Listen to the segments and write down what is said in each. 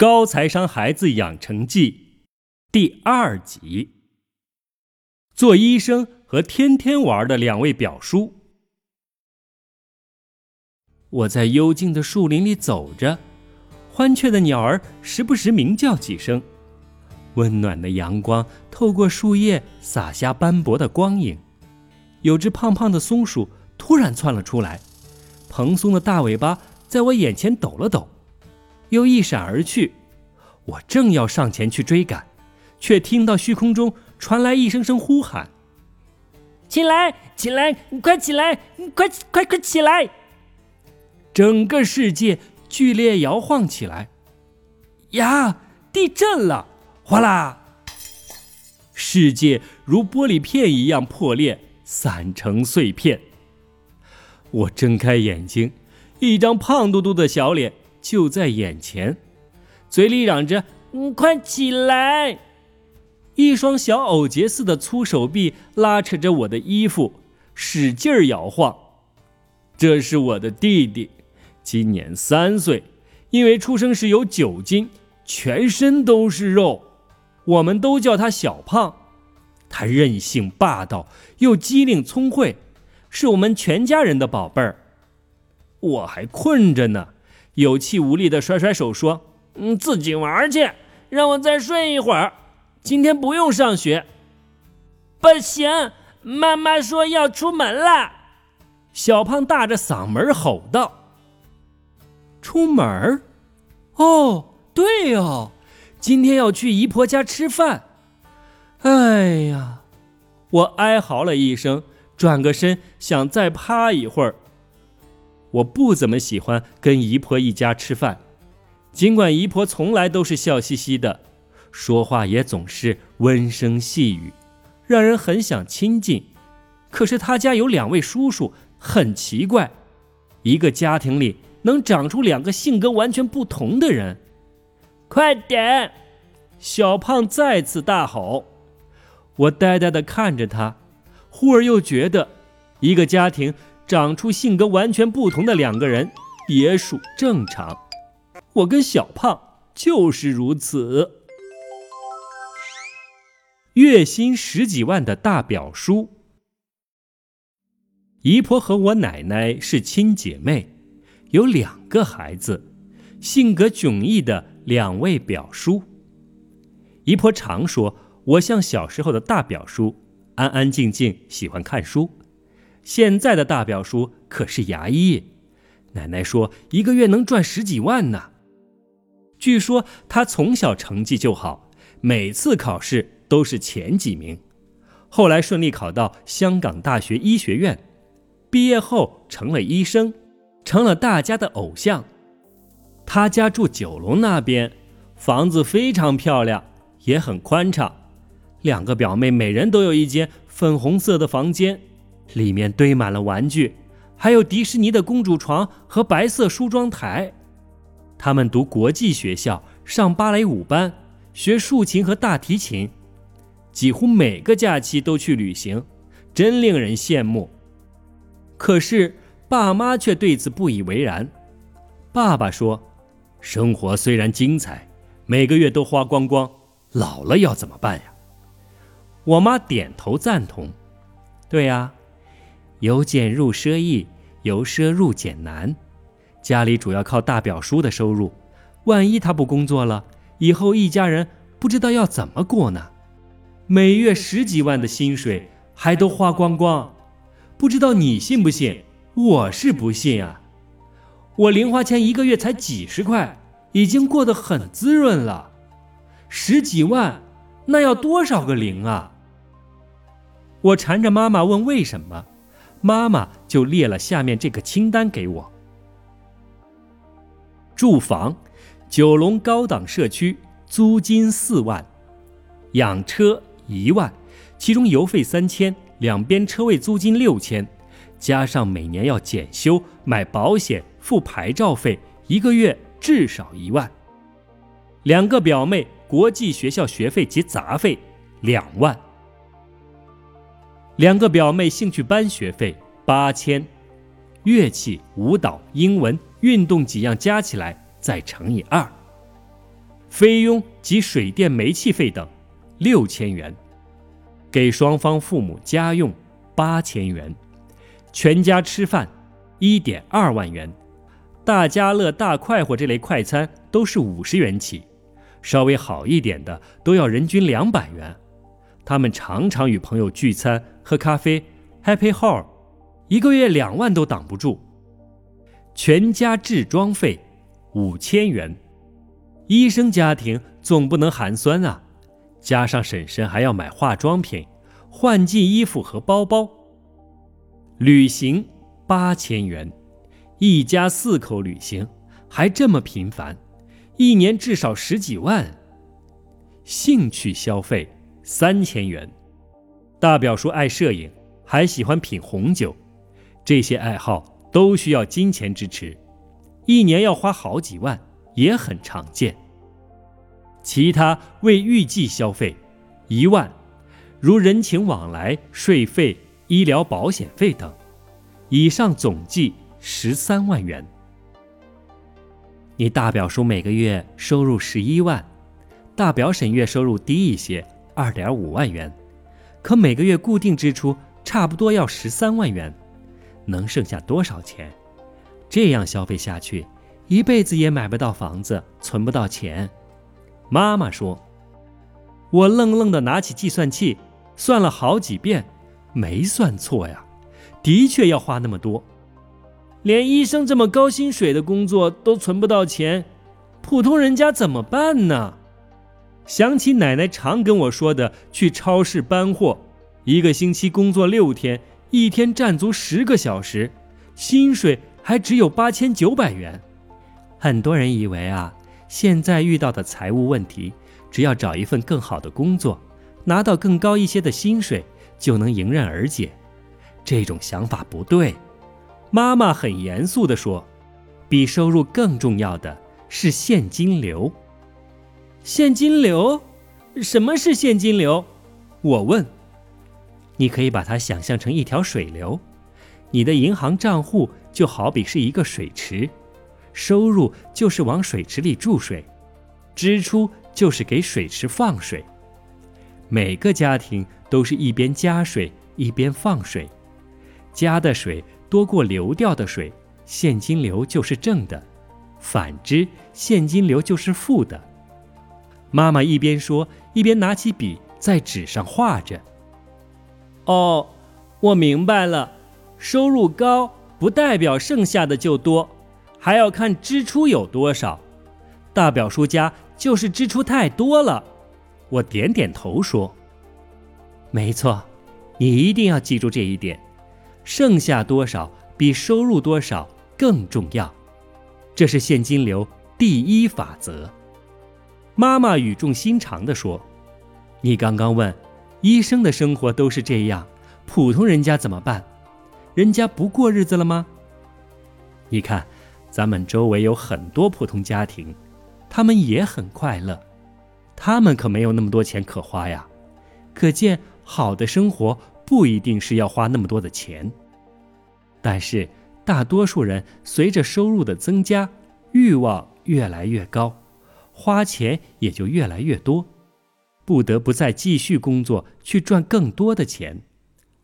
高材商孩子养成记第二集：做医生和天天玩的两位表叔。我在幽静的树林里走着，欢雀的鸟儿时不时鸣叫几声，温暖的阳光透过树叶洒下斑驳的光影。有只胖胖的松鼠突然窜了出来，蓬松的大尾巴在我眼前抖了抖。又一闪而去，我正要上前去追赶，却听到虚空中传来一声声呼喊：“起来，起来，快起来，快快快起来！”整个世界剧烈摇晃起来。呀，地震了！哗啦，世界如玻璃片一样破裂，散成碎片。我睁开眼睛，一张胖嘟嘟的小脸。就在眼前，嘴里嚷着：“嗯，快起来！”一双小藕节似的粗手臂拉扯着我的衣服，使劲儿摇晃。这是我的弟弟，今年三岁，因为出生时有九斤，全身都是肉，我们都叫他小胖。他任性霸道，又机灵聪慧，是我们全家人的宝贝儿。我还困着呢。有气无力的甩甩手说：“嗯，自己玩去，让我再睡一会儿。今天不用上学。”不行，妈妈说要出门了。小胖大着嗓门吼道：“出门？哦，对哦，今天要去姨婆家吃饭。”哎呀，我哀嚎了一声，转个身想再趴一会儿。我不怎么喜欢跟姨婆一家吃饭，尽管姨婆从来都是笑嘻嘻的，说话也总是温声细语，让人很想亲近。可是她家有两位叔叔，很奇怪，一个家庭里能长出两个性格完全不同的人。快点！小胖再次大吼。我呆呆地看着他，忽而又觉得，一个家庭。长出性格完全不同的两个人也属正常，我跟小胖就是如此。月薪十几万的大表叔，姨婆和我奶奶是亲姐妹，有两个孩子，性格迥异的两位表叔。姨婆常说我像小时候的大表叔，安安静静，喜欢看书。现在的大表叔可是牙医，奶奶说一个月能赚十几万呢。据说他从小成绩就好，每次考试都是前几名，后来顺利考到香港大学医学院，毕业后成了医生，成了大家的偶像。他家住九龙那边，房子非常漂亮，也很宽敞。两个表妹每人都有一间粉红色的房间。里面堆满了玩具，还有迪士尼的公主床和白色梳妆台。他们读国际学校，上芭蕾舞班，学竖琴和大提琴，几乎每个假期都去旅行，真令人羡慕。可是爸妈却对此不以为然。爸爸说：“生活虽然精彩，每个月都花光光，老了要怎么办呀？”我妈点头赞同：“对呀。”由俭入奢易，由奢入俭难。家里主要靠大表叔的收入，万一他不工作了，以后一家人不知道要怎么过呢？每月十几万的薪水还都花光光，不知道你信不信？我是不信啊！我零花钱一个月才几十块，已经过得很滋润了。十几万，那要多少个零啊？我缠着妈妈问为什么。妈妈就列了下面这个清单给我：住房，九龙高档社区，租金四万；养车一万，其中油费三千，两边车位租金六千，加上每年要检修、买保险、付牌照费，一个月至少一万。两个表妹国际学校学费及杂费两万。两个表妹兴趣班学费八千，乐器、舞蹈、英文、运动几样加起来再乘以二，费用及水电煤气费等六千元，给双方父母家用八千元，全家吃饭一点二万元，大家乐、大快活这类快餐都是五十元起，稍微好一点的都要人均两百元。他们常常与朋友聚餐喝咖啡，Happy Hour，一个月两万都挡不住。全家置装费五千元，医生家庭总不能寒酸啊！加上婶婶还要买化妆品、换季衣服和包包。旅行八千元，一家四口旅行还这么频繁，一年至少十几万。兴趣消费三千元，大表叔爱摄影，还喜欢品红酒，这些爱好。都需要金钱支持，一年要花好几万也很常见。其他未预计消费一万，如人情往来、税费、医疗保险费等，以上总计十三万元。你大表叔每个月收入十一万，大表婶月收入低一些，二点五万元，可每个月固定支出差不多要十三万元。能剩下多少钱？这样消费下去，一辈子也买不到房子，存不到钱。妈妈说：“我愣愣的拿起计算器，算了好几遍，没算错呀，的确要花那么多。连医生这么高薪水的工作都存不到钱，普通人家怎么办呢？”想起奶奶常跟我说的，去超市搬货，一个星期工作六天。一天站足十个小时，薪水还只有八千九百元。很多人以为啊，现在遇到的财务问题，只要找一份更好的工作，拿到更高一些的薪水，就能迎刃而解。这种想法不对。妈妈很严肃地说：“比收入更重要的是现金流。现金流？什么是现金流？”我问。你可以把它想象成一条水流，你的银行账户就好比是一个水池，收入就是往水池里注水，支出就是给水池放水。每个家庭都是一边加水一边放水，加的水多过流掉的水，现金流就是正的；反之，现金流就是负的。妈妈一边说，一边拿起笔在纸上画着。哦，我明白了，收入高不代表剩下的就多，还要看支出有多少。大表叔家就是支出太多了。我点点头说：“没错，你一定要记住这一点，剩下多少比收入多少更重要，这是现金流第一法则。”妈妈语重心长地说：“你刚刚问。”医生的生活都是这样，普通人家怎么办？人家不过日子了吗？你看，咱们周围有很多普通家庭，他们也很快乐，他们可没有那么多钱可花呀。可见，好的生活不一定是要花那么多的钱。但是，大多数人随着收入的增加，欲望越来越高，花钱也就越来越多。不得不再继续工作去赚更多的钱，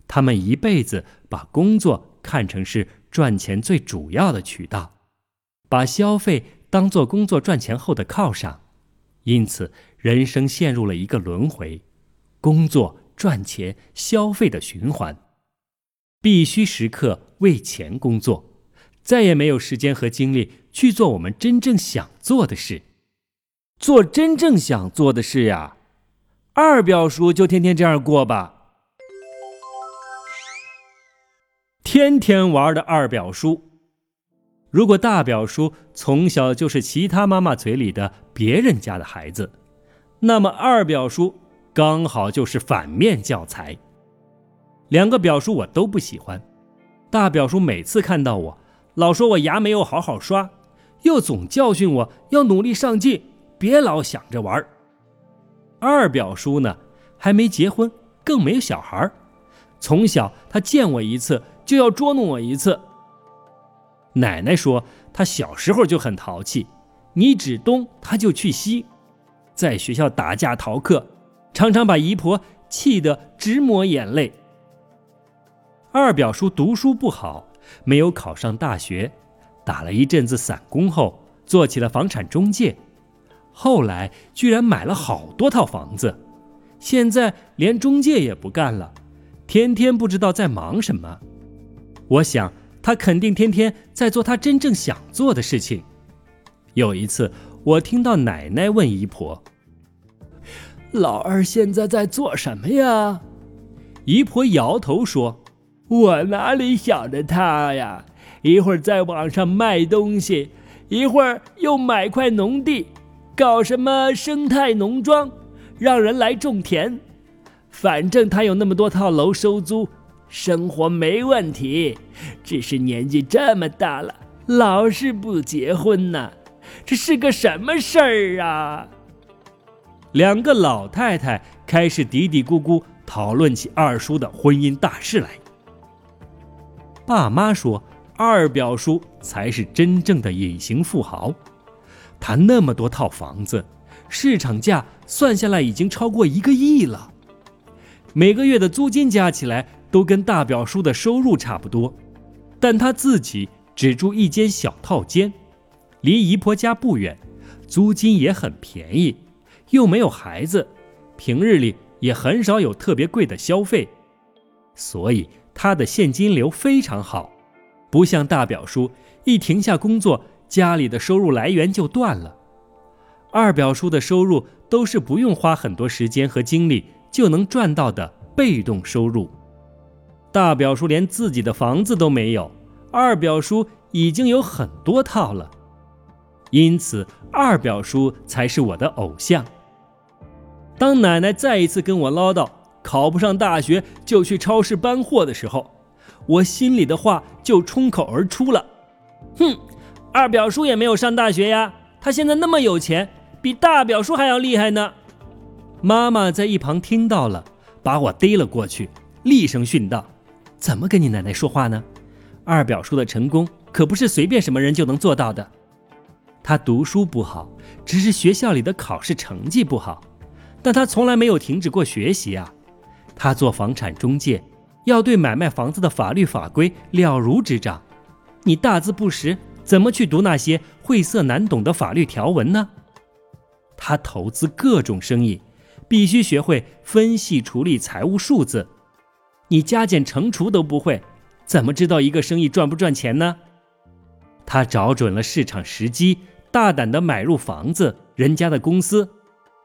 他们一辈子把工作看成是赚钱最主要的渠道，把消费当做工作赚钱后的犒赏，因此人生陷入了一个轮回：工作、赚钱、消费的循环，必须时刻为钱工作，再也没有时间和精力去做我们真正想做的事。做真正想做的事呀！二表叔就天天这样过吧，天天玩的二表叔。如果大表叔从小就是其他妈妈嘴里的别人家的孩子，那么二表叔刚好就是反面教材。两个表叔我都不喜欢。大表叔每次看到我，老说我牙没有好好刷，又总教训我要努力上进，别老想着玩。二表叔呢，还没结婚，更没有小孩从小他见我一次就要捉弄我一次。奶奶说他小时候就很淘气，你指东他就去西，在学校打架逃课，常常把姨婆气得直抹眼泪。二表叔读书不好，没有考上大学，打了一阵子散工后，做起了房产中介，后来居然买了好多套房子，现在连中介也不干了，天天不知道在忙什么。我想他肯定天天在做他真正想做的事情。有一次，我听到奶奶问姨婆：“老二现在在做什么呀？”姨婆摇头说。我哪里想着他呀？一会儿在网上卖东西，一会儿又买块农地，搞什么生态农庄，让人来种田。反正他有那么多套楼收租，生活没问题。只是年纪这么大了，老是不结婚呢，这是个什么事儿啊？两个老太太开始嘀嘀咕咕讨论起二叔的婚姻大事来。爸妈说：“二表叔才是真正的隐形富豪，他那么多套房子，市场价算下来已经超过一个亿了。每个月的租金加起来都跟大表叔的收入差不多，但他自己只住一间小套间，离姨婆家不远，租金也很便宜，又没有孩子，平日里也很少有特别贵的消费，所以。”他的现金流非常好，不像大表叔一停下工作，家里的收入来源就断了。二表叔的收入都是不用花很多时间和精力就能赚到的被动收入。大表叔连自己的房子都没有，二表叔已经有很多套了，因此二表叔才是我的偶像。当奶奶再一次跟我唠叨。考不上大学就去超市搬货的时候，我心里的话就冲口而出了：“哼，二表叔也没有上大学呀，他现在那么有钱，比大表叔还要厉害呢。”妈妈在一旁听到了，把我逮了过去，厉声训道：“怎么跟你奶奶说话呢？二表叔的成功可不是随便什么人就能做到的。他读书不好，只是学校里的考试成绩不好，但他从来没有停止过学习啊。”他做房产中介，要对买卖房子的法律法规了如指掌。你大字不识，怎么去读那些晦涩难懂的法律条文呢？他投资各种生意，必须学会分析处理财务数字。你加减乘除都不会，怎么知道一个生意赚不赚钱呢？他找准了市场时机，大胆地买入房子人家的公司。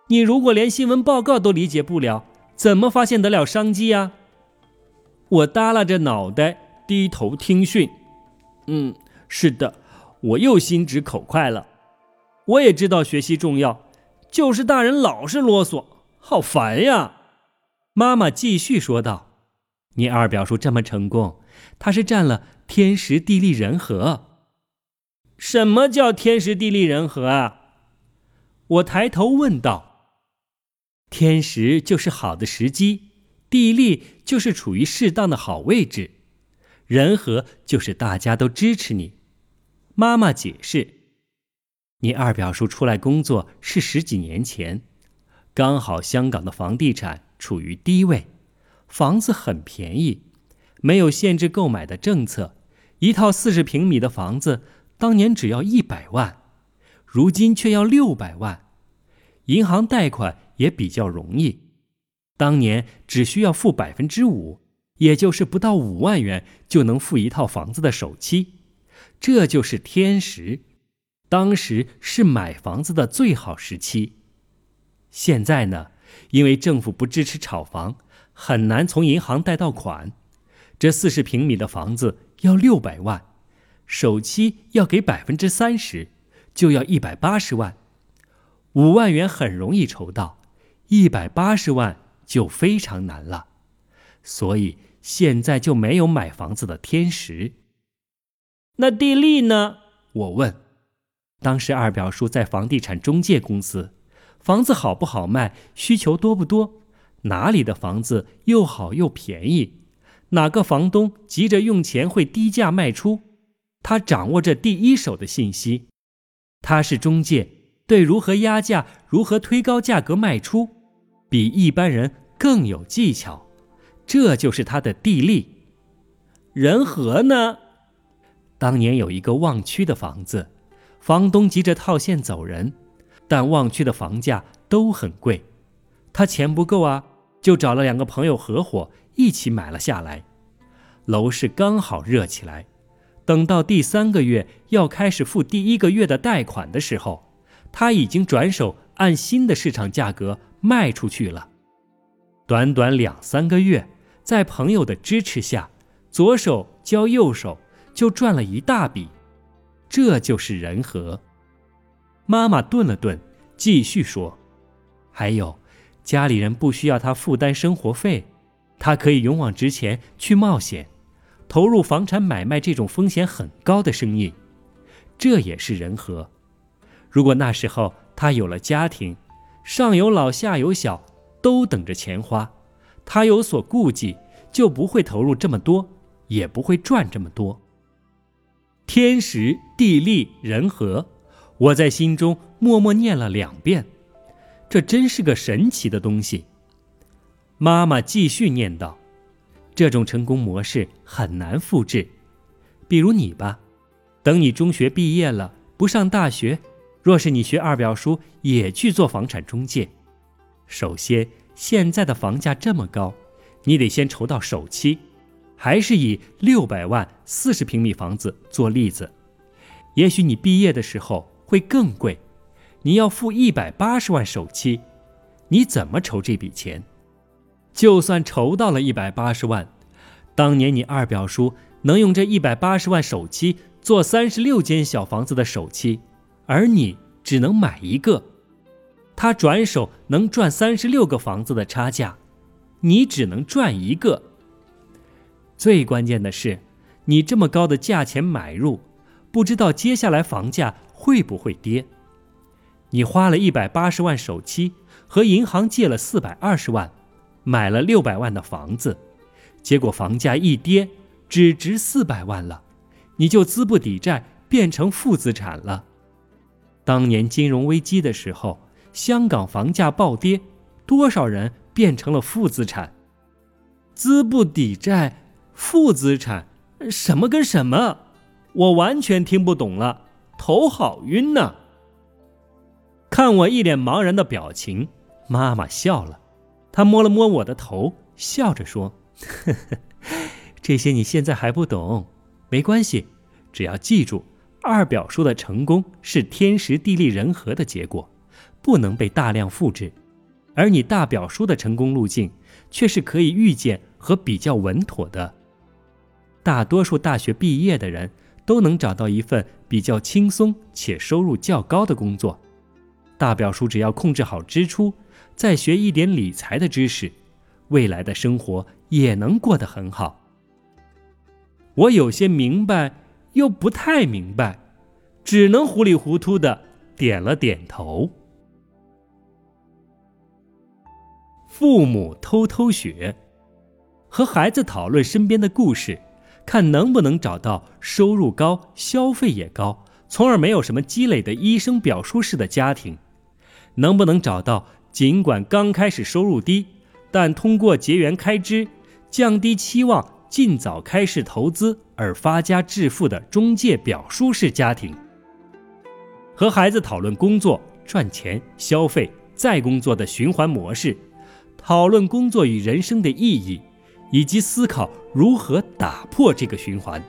你如果连新闻报告都理解不了，怎么发现得了商机呀？我耷拉着脑袋，低头听训。嗯，是的，我又心直口快了。我也知道学习重要，就是大人老是啰嗦，好烦呀。妈妈继续说道：“你二表叔这么成功，他是占了天时地利人和。什么叫天时地利人和啊？”我抬头问道。天时就是好的时机，地利就是处于适当的好位置，人和就是大家都支持你。妈妈解释：“你二表叔出来工作是十几年前，刚好香港的房地产处于低位，房子很便宜，没有限制购买的政策，一套四十平米的房子当年只要一百万，如今却要六百万，银行贷款。”也比较容易，当年只需要付百分之五，也就是不到五万元就能付一套房子的首期，这就是天时。当时是买房子的最好时期。现在呢，因为政府不支持炒房，很难从银行贷到款。这四十平米的房子要六百万，首期要给百分之三十，就要一百八十万，五万元很容易筹到。一百八十万就非常难了，所以现在就没有买房子的天时。那地利呢？我问。当时二表叔在房地产中介公司，房子好不好卖，需求多不多，哪里的房子又好又便宜，哪个房东急着用钱会低价卖出，他掌握着第一手的信息。他是中介。对如何压价、如何推高价格卖出，比一般人更有技巧。这就是他的地利。人和呢？当年有一个旺区的房子，房东急着套现走人，但旺区的房价都很贵，他钱不够啊，就找了两个朋友合伙一起买了下来。楼市刚好热起来，等到第三个月要开始付第一个月的贷款的时候。他已经转手按新的市场价格卖出去了，短短两三个月，在朋友的支持下，左手交右手就赚了一大笔，这就是人和。妈妈顿了顿，继续说：“还有，家里人不需要他负担生活费，他可以勇往直前去冒险，投入房产买卖这种风险很高的生意，这也是人和。”如果那时候他有了家庭，上有老下有小，都等着钱花，他有所顾忌，就不会投入这么多，也不会赚这么多。天时地利人和，我在心中默默念了两遍，这真是个神奇的东西。妈妈继续念道：“这种成功模式很难复制，比如你吧，等你中学毕业了，不上大学。”若是你学二表叔也去做房产中介，首先现在的房价这么高，你得先筹到首期，还是以六百万四十平米房子做例子，也许你毕业的时候会更贵，你要付一百八十万首期，你怎么筹这笔钱？就算筹到了一百八十万，当年你二表叔能用这一百八十万首期做三十六间小房子的首期。而你只能买一个，他转手能赚三十六个房子的差价，你只能赚一个。最关键的是，你这么高的价钱买入，不知道接下来房价会不会跌。你花了一百八十万首期，和银行借了四百二十万，买了六百万的房子，结果房价一跌，只值四百万了，你就资不抵债，变成负资产了。当年金融危机的时候，香港房价暴跌，多少人变成了负资产？资不抵债，负资产，什么跟什么？我完全听不懂了，头好晕呐！看我一脸茫然的表情，妈妈笑了，她摸了摸我的头，笑着说：“呵呵，这些你现在还不懂，没关系，只要记住。”二表叔的成功是天时地利人和的结果，不能被大量复制；而你大表叔的成功路径却是可以预见和比较稳妥的。大多数大学毕业的人都能找到一份比较轻松且收入较高的工作。大表叔只要控制好支出，再学一点理财的知识，未来的生活也能过得很好。我有些明白。又不太明白，只能糊里糊涂的点了点头。父母偷偷学，和孩子讨论身边的故事，看能不能找到收入高、消费也高，从而没有什么积累的医生表叔式的家庭，能不能找到尽管刚开始收入低，但通过节约开支、降低期望。尽早开始投资而发家致富的中介表叔式家庭，和孩子讨论工作、赚钱、消费、再工作的循环模式，讨论工作与人生的意义，以及思考如何打破这个循环。